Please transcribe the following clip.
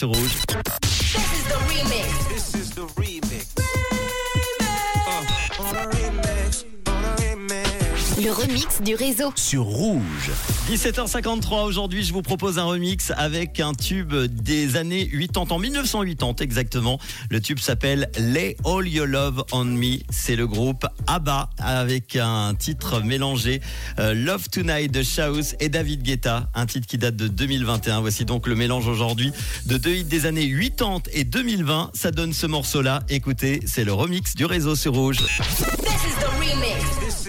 sur Rouge. This is the remix. This is the remix. Le remix du réseau. sur Rouge. 17h53 aujourd'hui, je vous propose un remix avec un tube des années 80 en 1980 exactement. Le tube s'appelle Lay All Your Love on Me. C'est le groupe ABBA avec un titre mélangé euh, Love Tonight de Shaus et David Guetta, un titre qui date de 2021. Voici donc le mélange aujourd'hui de deux hits des années 80 et 2020. Ça donne ce morceau-là. Écoutez, c'est le remix du réseau sur Rouge. This is the remix.